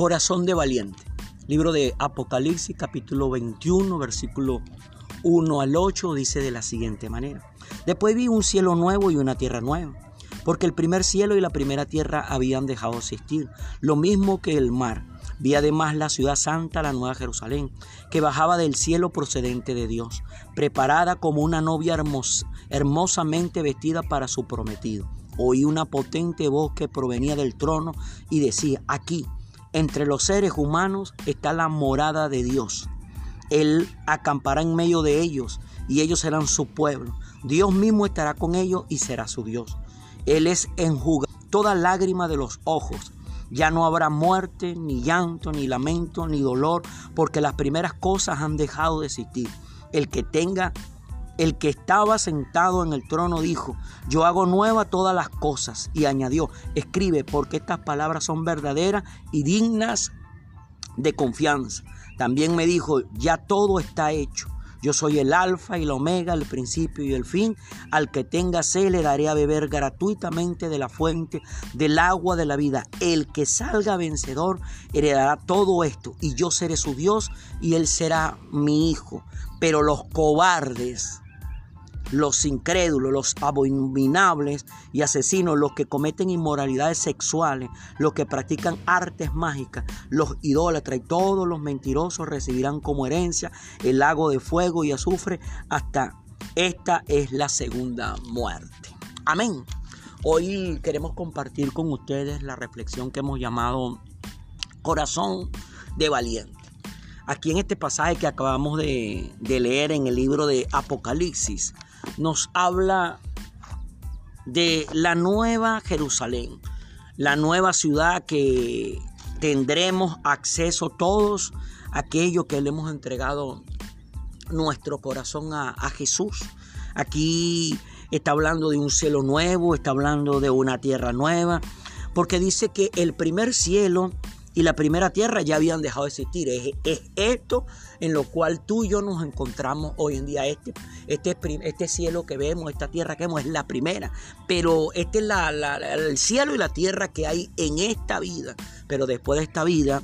Corazón de valiente. Libro de Apocalipsis capítulo 21 versículo 1 al 8 dice de la siguiente manera. Después vi un cielo nuevo y una tierra nueva, porque el primer cielo y la primera tierra habían dejado de existir, lo mismo que el mar. Vi además la ciudad santa, la nueva Jerusalén, que bajaba del cielo procedente de Dios, preparada como una novia hermosamente vestida para su prometido. Oí una potente voz que provenía del trono y decía, aquí, entre los seres humanos está la morada de Dios. Él acampará en medio de ellos y ellos serán su pueblo. Dios mismo estará con ellos y será su Dios. Él es enjugar toda lágrima de los ojos. Ya no habrá muerte, ni llanto, ni lamento, ni dolor, porque las primeras cosas han dejado de existir. El que tenga el que estaba sentado en el trono dijo, yo hago nueva todas las cosas. Y añadió, escribe porque estas palabras son verdaderas y dignas de confianza. También me dijo, ya todo está hecho. Yo soy el alfa y el omega, el principio y el fin. Al que tenga sed le daré a beber gratuitamente de la fuente del agua de la vida. El que salga vencedor heredará todo esto y yo seré su Dios y él será mi hijo. Pero los cobardes los incrédulos, los abominables y asesinos, los que cometen inmoralidades sexuales, los que practican artes mágicas, los idólatras y todos los mentirosos recibirán como herencia el lago de fuego y azufre hasta esta es la segunda muerte. Amén. Hoy queremos compartir con ustedes la reflexión que hemos llamado corazón de valiente. Aquí en este pasaje que acabamos de, leer en el libro de Apocalipsis, nos habla de la nueva Jerusalén, la nueva ciudad que tendremos acceso todos aquellos que le hemos entregado nuestro corazón a, Jesús. Aquí está hablando de un cielo nuevo, está hablando de una tierra nueva, porque dice que el primer cielo y la primera tierra ya habían dejado de existir. Es, esto en lo cual tú y yo nos encontramos hoy en día. Este, este, este cielo que vemos, esta tierra que vemos es la primera. Pero este es el cielo y la tierra que hay en esta vida. Pero después de esta vida,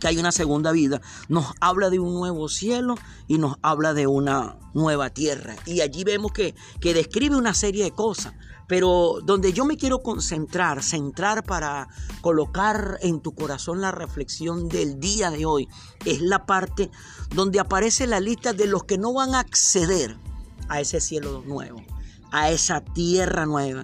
que hay una segunda vida, nos habla de un nuevo cielo y nos habla de una nueva tierra. Y allí vemos que, que describe una serie de cosas. Pero donde yo me quiero concentrar, centrar para colocar en tu corazón la reflexión del día de hoy, es la parte donde aparece la lista de los que no van a acceder a ese cielo nuevo, a esa tierra nueva.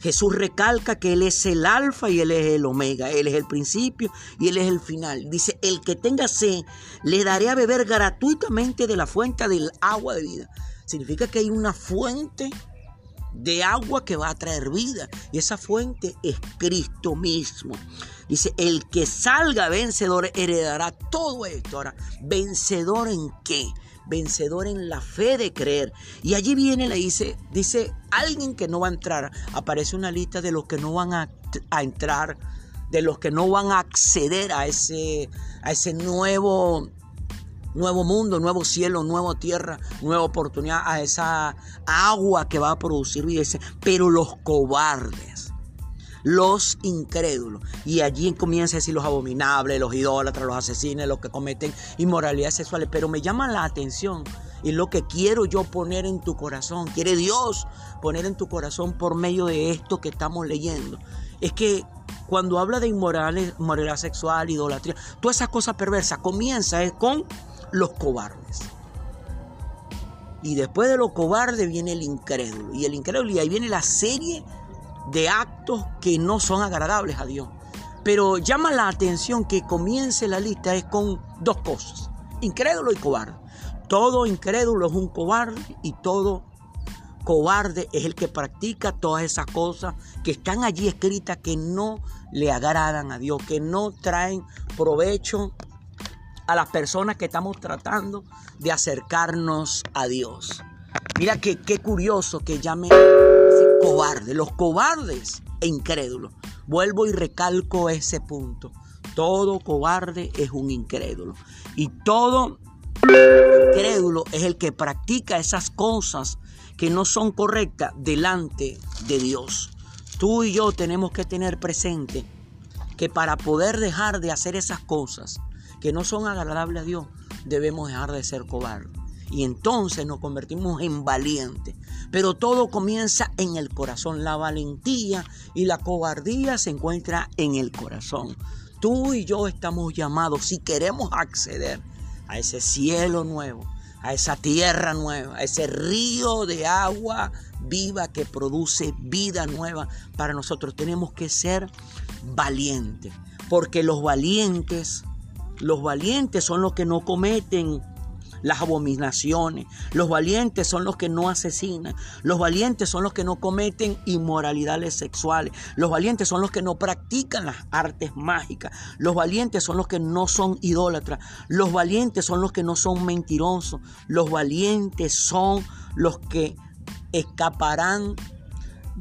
Jesús recalca que Él es el alfa y Él es el omega, Él es el principio y Él es el final. Dice, el que tenga sed, le daré a beber gratuitamente de la fuente del agua de vida. Significa que hay una fuente de agua que va a traer vida. Y esa fuente es Cristo mismo. Dice, el que salga vencedor heredará todo esto. Ahora, ¿vencedor en qué? Vencedor en la fe de creer. Y allí viene, le dice, dice, alguien que no va a entrar. Aparece una lista de los que no van a, a entrar, de los que no van a acceder a ese, a ese nuevo nuevo mundo, nuevo cielo, nueva tierra, nueva oportunidad a esa agua que va a producir vida. Pero los cobardes, los incrédulos, y allí comienza a decir los abominables, los idólatras, los asesinos, los que cometen inmoralidades sexuales. Pero me llama la atención y lo que quiero yo poner en tu corazón, quiere Dios poner en tu corazón por medio de esto que estamos leyendo, es que cuando habla de inmoralidad sexual, idolatría, todas esas cosas perversas, comienza con los cobardes. Y después de los cobardes viene el incrédulo. Y el incrédulo, y ahí viene la serie de actos que no son agradables a Dios. Pero llama la atención que comience la lista es con dos cosas, incrédulo y cobarde. Todo incrédulo es un cobarde y todo cobarde es el que practica todas esas cosas que están allí escritas que no le agradan a Dios, que no traen provecho a las personas que estamos tratando de acercarnos a Dios. Mira que qué curioso que llame cobarde, los cobardes e incrédulos. Vuelvo y recalco ese punto. Todo cobarde es un incrédulo. Y todo incrédulo es el que practica esas cosas que no son correctas delante de Dios. Tú y yo tenemos que tener presente que para poder dejar de hacer esas cosas que no son agradables a Dios, debemos dejar de ser cobardes. Y entonces nos convertimos en valientes. Pero todo comienza en el corazón. La valentía y la cobardía se encuentra en el corazón. Tú y yo estamos llamados, si queremos acceder a ese cielo nuevo, a esa tierra nueva, a ese río de agua viva que produce vida nueva para nosotros. Tenemos que ser valientes, porque los valientes, los valientes son los que no cometen las abominaciones. Los valientes son los que no asesinan. Los valientes son los que no cometen inmoralidades sexuales. Los valientes son los que no practican las artes mágicas. Los valientes son los que no son idólatras. Los valientes son los que no son mentirosos. Los valientes son los que escaparán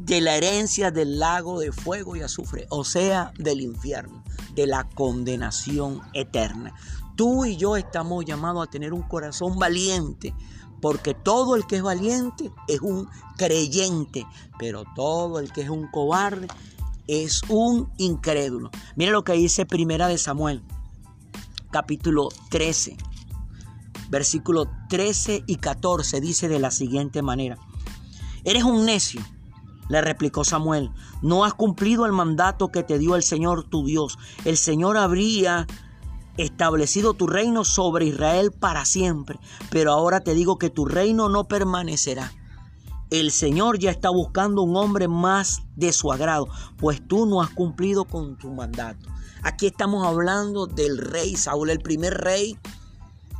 de la herencia del lago de fuego y azufre, o sea, del infierno, de la condenación eterna. Tú y yo estamos llamados a tener un corazón valiente, porque todo el que es valiente es un creyente, pero todo el que es un cobarde es un incrédulo. Mira lo que dice Primera de Samuel, capítulo 13, versículo 13 y 14, dice de la siguiente manera. Eres un necio, le replicó Samuel, no has cumplido el mandato que te dio el Señor tu Dios. El Señor habría establecido tu reino sobre Israel para siempre, pero ahora te digo que tu reino no permanecerá. El Señor ya está buscando un hombre más de su agrado, pues tú no has cumplido con tu mandato. Aquí estamos hablando del rey Saúl, el primer rey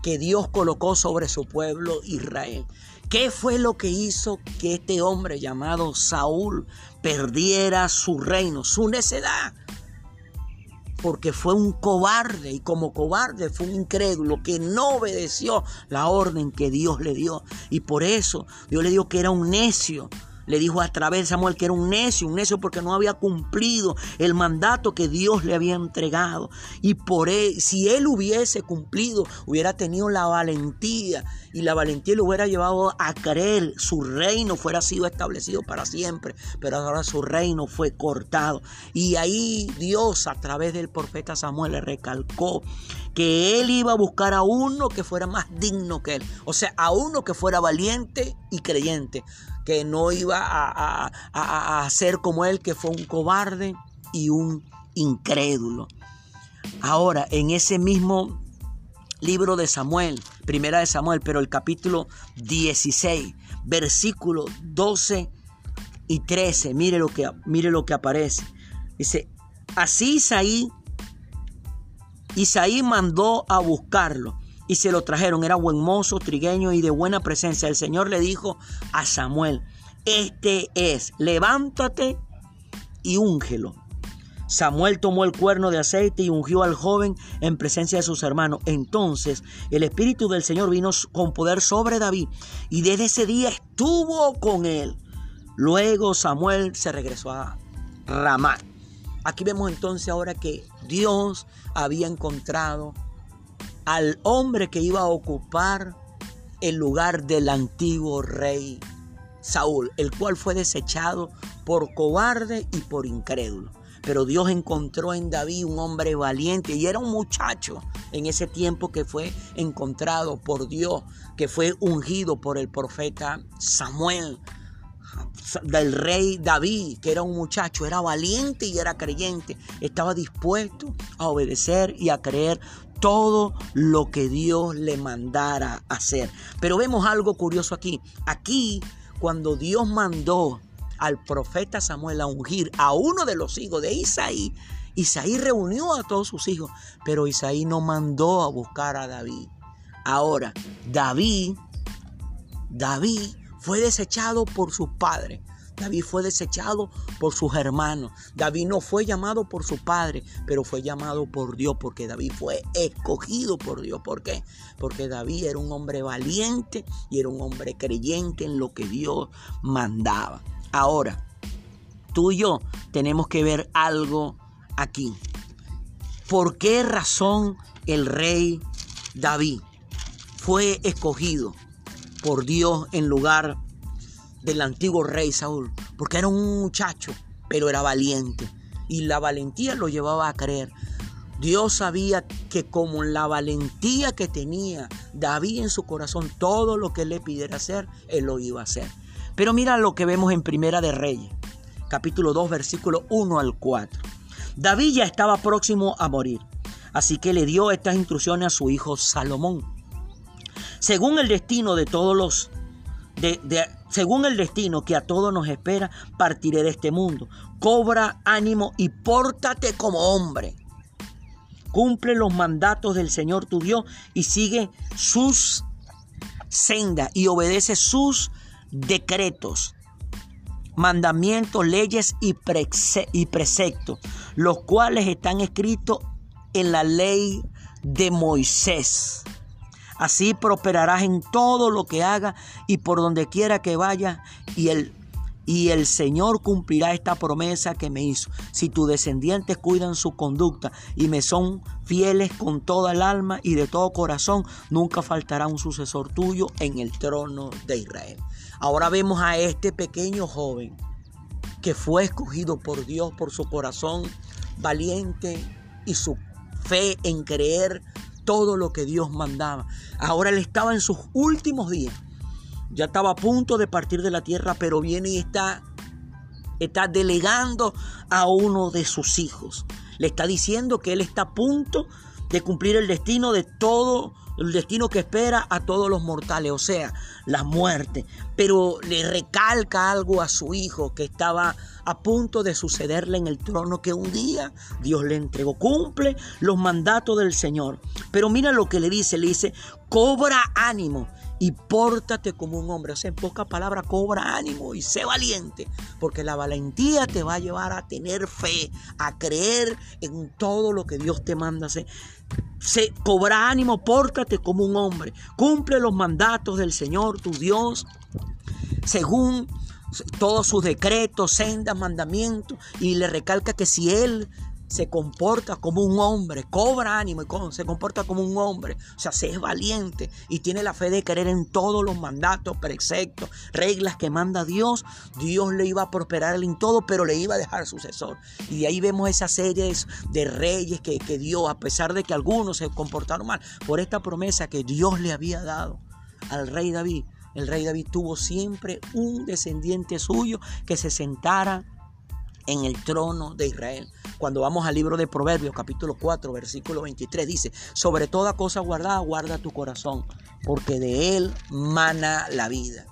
que Dios colocó sobre su pueblo Israel. ¿Qué fue lo que hizo que este hombre llamado Saúl perdiera su reino, su necedad? porque fue un cobarde y como cobarde fue un incrédulo que no obedeció la orden que Dios le dio. Y por eso Dios le dijo que era un necio le dijo a través de Samuel que era un necio, un necio porque no había cumplido el mandato que Dios le había entregado. Y por él, si él hubiese cumplido, hubiera tenido la valentía y la valentía le hubiera llevado a creer su reino fuera sido establecido para siempre, pero ahora su reino fue cortado. Y ahí Dios a través del profeta Samuel le recalcó que él iba a buscar a uno que fuera más digno que él, o sea, a uno que fuera valiente y creyente que no iba a, a, ser como él, que fue un cobarde y un incrédulo. Ahora, en ese mismo libro de Samuel, primera de Samuel, pero el capítulo 16, versículo 12 y 13, mire lo que, mire lo que aparece. Dice, así Isaí, Isaí mandó a buscarlo y se lo trajeron. Era buen mozo, trigueño y de buena presencia. El Señor le dijo a Samuel, este es, levántate y úngelo. Samuel tomó el cuerno de aceite y ungió al joven en presencia de sus hermanos. Entonces el Espíritu del Señor vino con poder sobre David y desde ese día estuvo con él. Luego Samuel se regresó a Ramá. Aquí vemos entonces ahora que Dios había encontrado al hombre que iba a ocupar el lugar del antiguo rey Saúl, el cual fue desechado por cobarde y por incrédulo. Pero Dios encontró en David un hombre valiente y era un muchacho en ese tiempo que fue encontrado por Dios, que fue ungido por el profeta Samuel del rey David, que era un muchacho, era valiente y era creyente, estaba dispuesto a obedecer y a creer todo lo que Dios le mandara hacer. Pero vemos algo curioso aquí. Aquí, cuando Dios mandó al profeta Samuel a ungir a uno de los hijos de Isaí, Isaí reunió a todos sus hijos, pero Isaí no mandó a buscar a David. Ahora, David, David fue desechado por sus padres. David fue desechado por sus hermanos. David no fue llamado por su padre, pero fue llamado por Dios porque David fue escogido por Dios. ¿Por qué? Porque David era un hombre valiente y era un hombre creyente en lo que Dios mandaba. Ahora, tú y yo tenemos que ver algo aquí. ¿Por qué razón el rey David fue escogido por Dios en lugar del antiguo rey Saúl, porque era un muchacho, pero era valiente. y la valentía lo llevaba a creer. Dios sabía que como la valentía que tenía David en su corazón, todo lo que le pidiera hacer, él lo iba a hacer. Pero mira lo que vemos en Primera de Reyes, capítulo 2, versículo 1 al 4. David ya estaba próximo a morir, así que le dio estas instrucciones a su hijo Salomón. Según el destino de todos los de, según el destino que a todos nos espera, partiré de este mundo. Cobra ánimo y pórtate como hombre. Cumple los mandatos del Señor tu Dios y sigue sus sendas y obedece sus decretos, mandamientos, leyes y, y preceptos, los cuales están escritos en la ley de Moisés. Así prosperarás en todo lo que hagas y por donde quiera que vayas y el y el Señor cumplirá esta promesa que me hizo. Si tus descendientes cuidan su conducta y me son fieles con toda el alma y de todo corazón, nunca faltará un sucesor tuyo en el trono de Israel. Ahora vemos a este pequeño joven que fue escogido por Dios por su corazón valiente y su fe en creer todo lo que Dios mandaba. Ahora él estaba en sus últimos días ya estaba a punto de partir de la tierra, pero viene y está, está delegando a uno de sus hijos. Le está diciendo que él está a punto de cumplir el destino de todo, el destino que espera a todos los mortales, o sea, la muerte. Pero le recalca algo a su hijo que estaba a punto de sucederle en el trono que un día Dios le entregó. Cumple los mandatos del Señor. Pero mira lo que le dice, le dice, cobra ánimo y pórtate como un hombre. O sea, en pocas palabras, cobra ánimo y sé valiente, porque la valentía te va a llevar a tener fe, a creer en todo lo que Dios te manda hacer. Se, cobra ánimo, pórtate como un hombre, cumple los mandatos del Señor, tu Dios, según todos sus decretos, sendas, mandamientos, y le recalca que si Él se comporta como un hombre, cobra ánimo y se comporta como un hombre. O sea, se es valiente y tiene la fe de creer en todos los mandatos, preceptos, reglas que manda Dios. Dios le iba a prosperar en todo, pero le iba a dejar sucesor. Y de ahí vemos esa serie de reyes que, que a pesar de que algunos se comportaron mal, por esta promesa que Dios le había dado al rey David. El rey David tuvo siempre un descendiente suyo que se sentara en el trono de Israel. Cuando vamos al libro de Proverbios, capítulo 4, versículo 23, dice, sobre toda cosa guardada, guarda tu corazón, porque de él mana la vida.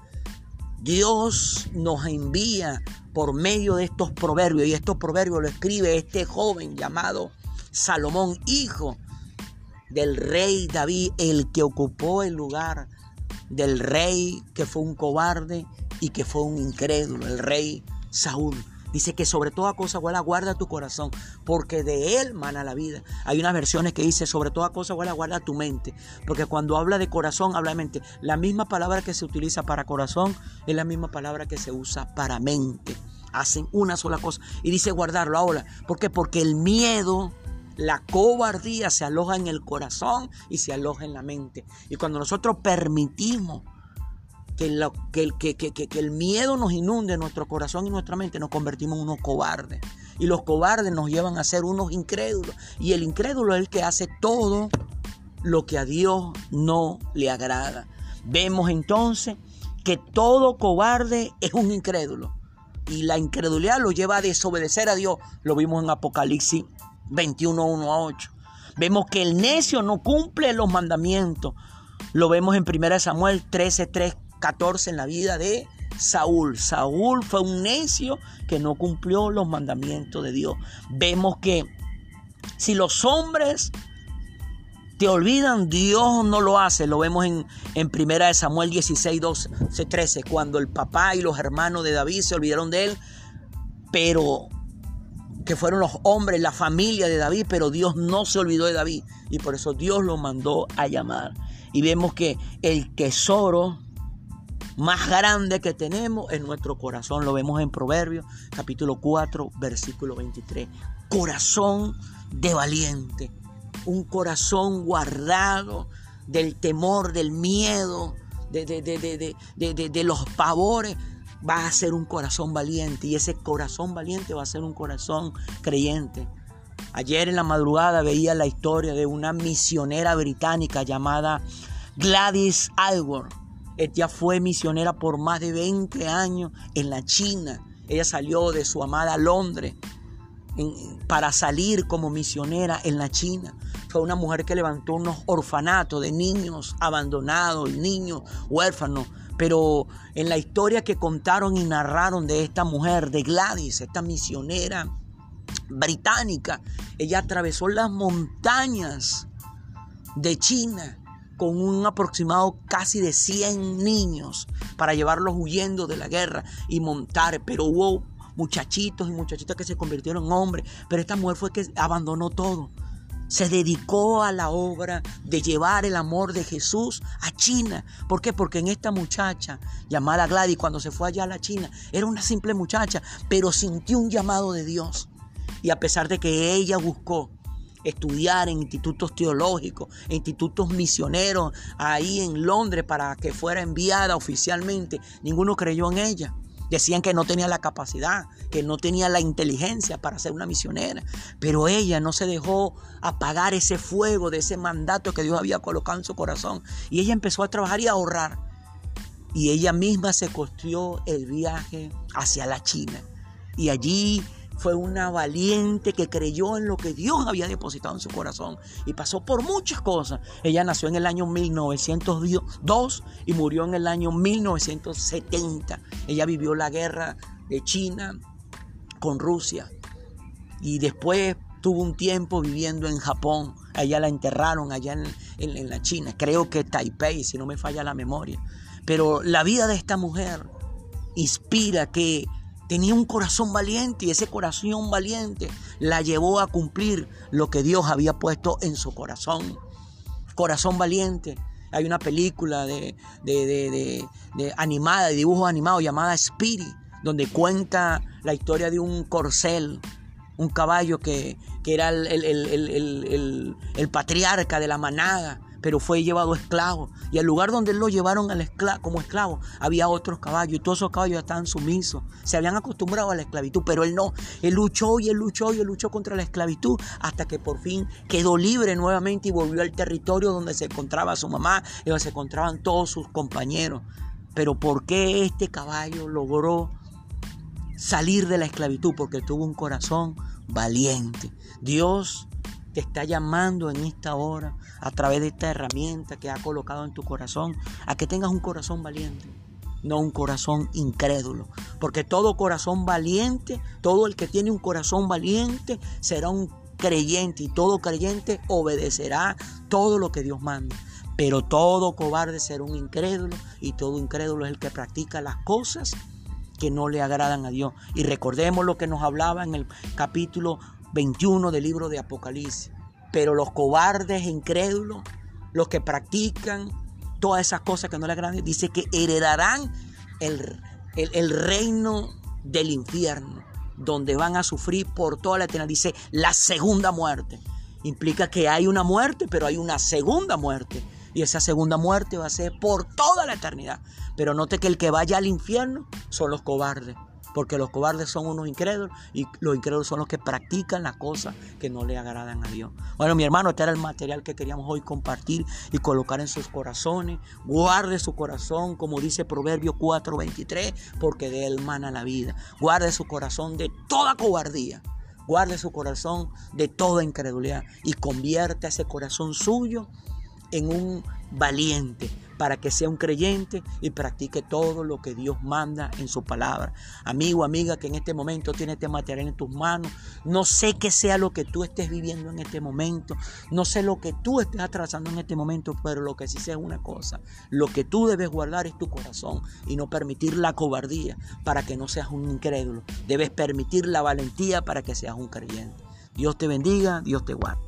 Dios nos envía por medio de estos proverbios, y estos proverbios lo escribe este joven llamado Salomón, hijo del rey David, el que ocupó el lugar del rey que fue un cobarde y que fue un incrédulo, el rey Saúl. Dice que sobre toda cosa guarda, tu corazón, porque de él mana la vida. Hay unas versiones que dice sobre toda cosa guarda tu mente, porque cuando habla de corazón, habla de mente. La misma palabra que se utiliza para corazón es la misma palabra que se usa para mente. Hacen una sola cosa. Y dice guardarlo ahora. ¿Por qué? Porque el miedo, la cobardía se aloja en el corazón y se aloja en la mente. Y cuando nosotros permitimos que, que, el miedo nos inunde nuestro corazón y nuestra mente, nos convertimos en unos cobardes. Y los cobardes nos llevan a ser unos incrédulos. Y el incrédulo es el que hace todo lo que a Dios no le agrada. Vemos entonces que todo cobarde es un incrédulo. Y la incredulidad lo lleva a desobedecer a Dios. Lo vimos en Apocalipsis 21, 1 a 8. Vemos que el necio no cumple los mandamientos. Lo vemos en 1 Samuel 13, 3 14 en la vida de Saúl. Saúl fue un necio que no cumplió los mandamientos de Dios. Vemos que si los hombres te olvidan, Dios no lo hace. Lo vemos en, en primera de Samuel 16, 12, 13, cuando el papá y los hermanos de David se olvidaron de él, pero que fueron los hombres, la familia de David, pero Dios no se olvidó de David y por eso Dios lo mandó a llamar. Y vemos que el tesoro más grande que tenemos en nuestro corazón. Lo vemos en Proverbios capítulo 4, versículo 23. Corazón de valiente. Un corazón guardado del temor, del miedo, de, de, de los pavores. va a ser un corazón valiente y ese corazón valiente va a ser un corazón creyente. Ayer en la madrugada veía la historia de una misionera británica llamada Gladys Aylward. Ella fue misionera por más de 20 años en la China. Ella salió de su amada Londres para salir como misionera en la China. Fue una mujer que levantó unos orfanatos de niños abandonados, niños huérfanos. Pero en la historia que contaron y narraron de esta mujer, de Gladys, esta misionera británica, ella atravesó las montañas de China con un aproximado casi de 100 niños para llevarlos huyendo de la guerra y montar, pero hubo muchachitos y muchachitas que se convirtieron en hombres, pero esta mujer fue que abandonó todo. Se dedicó a la obra de llevar el amor de Jesús a China. ¿Por qué? Porque en esta muchacha llamada Gladys, cuando se fue allá a la China, era una simple muchacha, pero sintió un llamado de Dios. Y a pesar de que ella buscó estudiar en institutos teológicos, institutos misioneros ahí en Londres para que fuera enviada oficialmente. Ninguno creyó en ella. Decían que no tenía la capacidad, que no tenía la inteligencia para ser una misionera. Pero ella no se dejó apagar ese fuego de ese mandato que Dios había colocado en su corazón. Y ella empezó a trabajar y a ahorrar. Y ella misma se costeó el viaje hacia la China. Y allí fue una valiente que creyó en lo que Dios había depositado en su corazón y pasó por muchas cosas. Ella nació en el año 1902 y murió en el año 1970. Ella vivió la guerra de China con Rusia y después tuvo un tiempo viviendo en Japón. Ella la enterraron allá en, en la China, creo que Taipei, si no me falla la memoria. Pero la vida de esta mujer inspira que Tenía un corazón valiente y ese corazón valiente la llevó a cumplir lo que Dios había puesto en su corazón. Corazón valiente. Hay una película de, animada, de dibujos animados llamada Spirit, donde cuenta la historia de un corcel, un caballo que, era el, el patriarca de la manada pero fue llevado esclavo. Y al lugar donde lo llevaron como esclavo, había otros caballos y todos esos caballos estaban sumisos. Se habían acostumbrado a la esclavitud, pero él no. Él luchó y él luchó y él luchó contra la esclavitud hasta que por fin quedó libre nuevamente y volvió al territorio donde se encontraba su mamá y donde se encontraban todos sus compañeros. Pero ¿por qué este caballo logró salir de la esclavitud? Porque tuvo un corazón valiente. Dios te está llamando en esta hora, a través de esta herramienta que ha colocado en tu corazón, a que tengas un corazón valiente, no un corazón incrédulo. Porque todo corazón valiente, todo el que tiene un corazón valiente, será un creyente y todo creyente obedecerá todo lo que Dios manda. Pero todo cobarde será un incrédulo y todo incrédulo es el que practica las cosas que no le agradan a Dios. Y recordemos lo que nos hablaba en el capítulo 21 del libro de Apocalipsis. Pero los cobardes incrédulos, los que practican todas esas cosas que no le agradan, dice que heredarán el, el, reino del infierno, donde van a sufrir por toda la eternidad. Dice la segunda muerte. Implica que hay una muerte, pero hay una segunda muerte. Y esa segunda muerte va a ser por toda la eternidad. Pero note que el que vaya al infierno son los cobardes porque los cobardes son unos incrédulos y los incrédulos son los que practican las cosas que no le agradan a Dios. Bueno, mi hermano, este era el material que queríamos hoy compartir y colocar en sus corazones. Guarde su corazón, como dice Proverbio 4:23, porque de él mana la vida. Guarde su corazón de toda cobardía. Guarde su corazón de toda incredulidad y convierte ese corazón suyo en un valiente para que sea un creyente y practique todo lo que Dios manda en su palabra. Amigo, amiga, que en este momento tiene este material en tus manos, no sé qué sea lo que tú estés viviendo en este momento, no sé lo que tú estés atravesando en este momento, pero lo que sí sé es una cosa, lo que tú debes guardar es tu corazón y no permitir la cobardía para que no seas un incrédulo, debes permitir la valentía para que seas un creyente. Dios te bendiga, Dios te guarde.